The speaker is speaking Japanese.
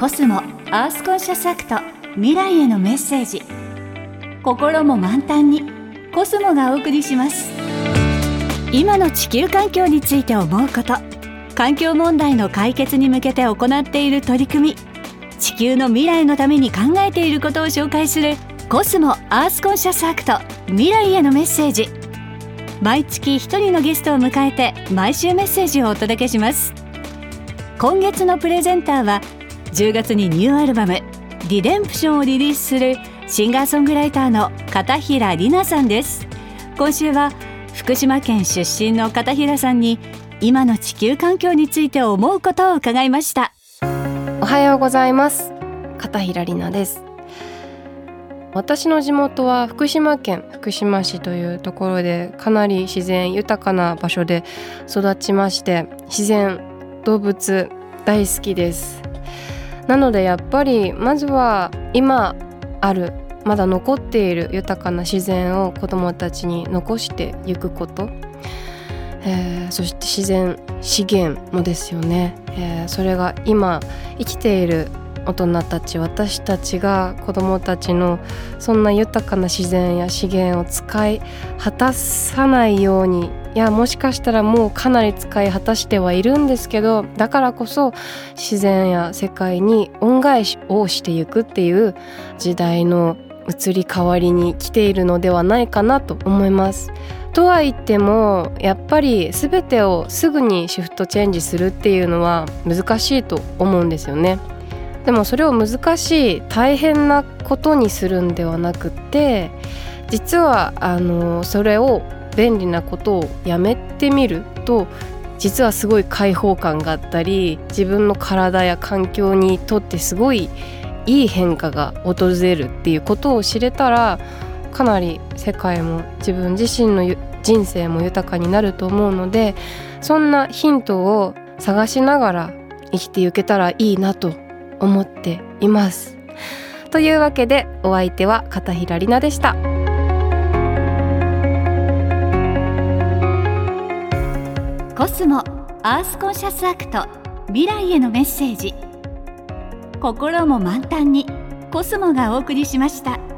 コスモアースコンシャスアクト未来へのメッセージ。心も満タンにコスモがお送りします。今の地球環境について思うこと環境問題の解決に向けて行っている取り組み地球の未来のために考えていることを紹介するコスモアースコンシャスアクト未来へのメッセージ。毎月一人のゲストを迎えて毎週メッセージをお届けします。今月のプレゼンターは10月にニューアルバム「リデンプション」をリリースするシンガーソングライターの片平里奈さんです。今週は福島県出身の片平さんに今の地球環境について思うことを伺いました。おはようございます。片平里奈です。私の地元は福島県福島市というところでかなり自然豊かな場所で育ちまして自然動物大好きです。なのでやっぱりまずは今あるまだ残っている豊かな自然を子どもたちに残していくこと、えー、そして自然資源もですよね、えー、それが今生きている大人たち私たちが子どもたちのそんな豊かな自然や資源を使い果たさないようにいやもしかしたらもうかなり使い果たしてはいるんですけどだからこそ自然や世界に恩返しをしていくっていう時代の移り変わりに来ているのではないかなと思います。とは言ってもやっぱり全てをすぐにシフトチェンジするっていうのは難しいと思うんですよね。でもそれを難しい大変なことにするんではなくって実はあのそれを便利なことをやめてみると実はすごい開放感があったり自分の体や環境にとってすごいいい変化が訪れるっていうことを知れたらかなり世界も自分自身の人生も豊かになると思うのでそんなヒントを探しながら生きていけたらいいなと思っています。というわけでお相手は片平里菜でした。コスモアースコンシャスアクト未来へのメッセージ心も満タンにコスモがお送りしました。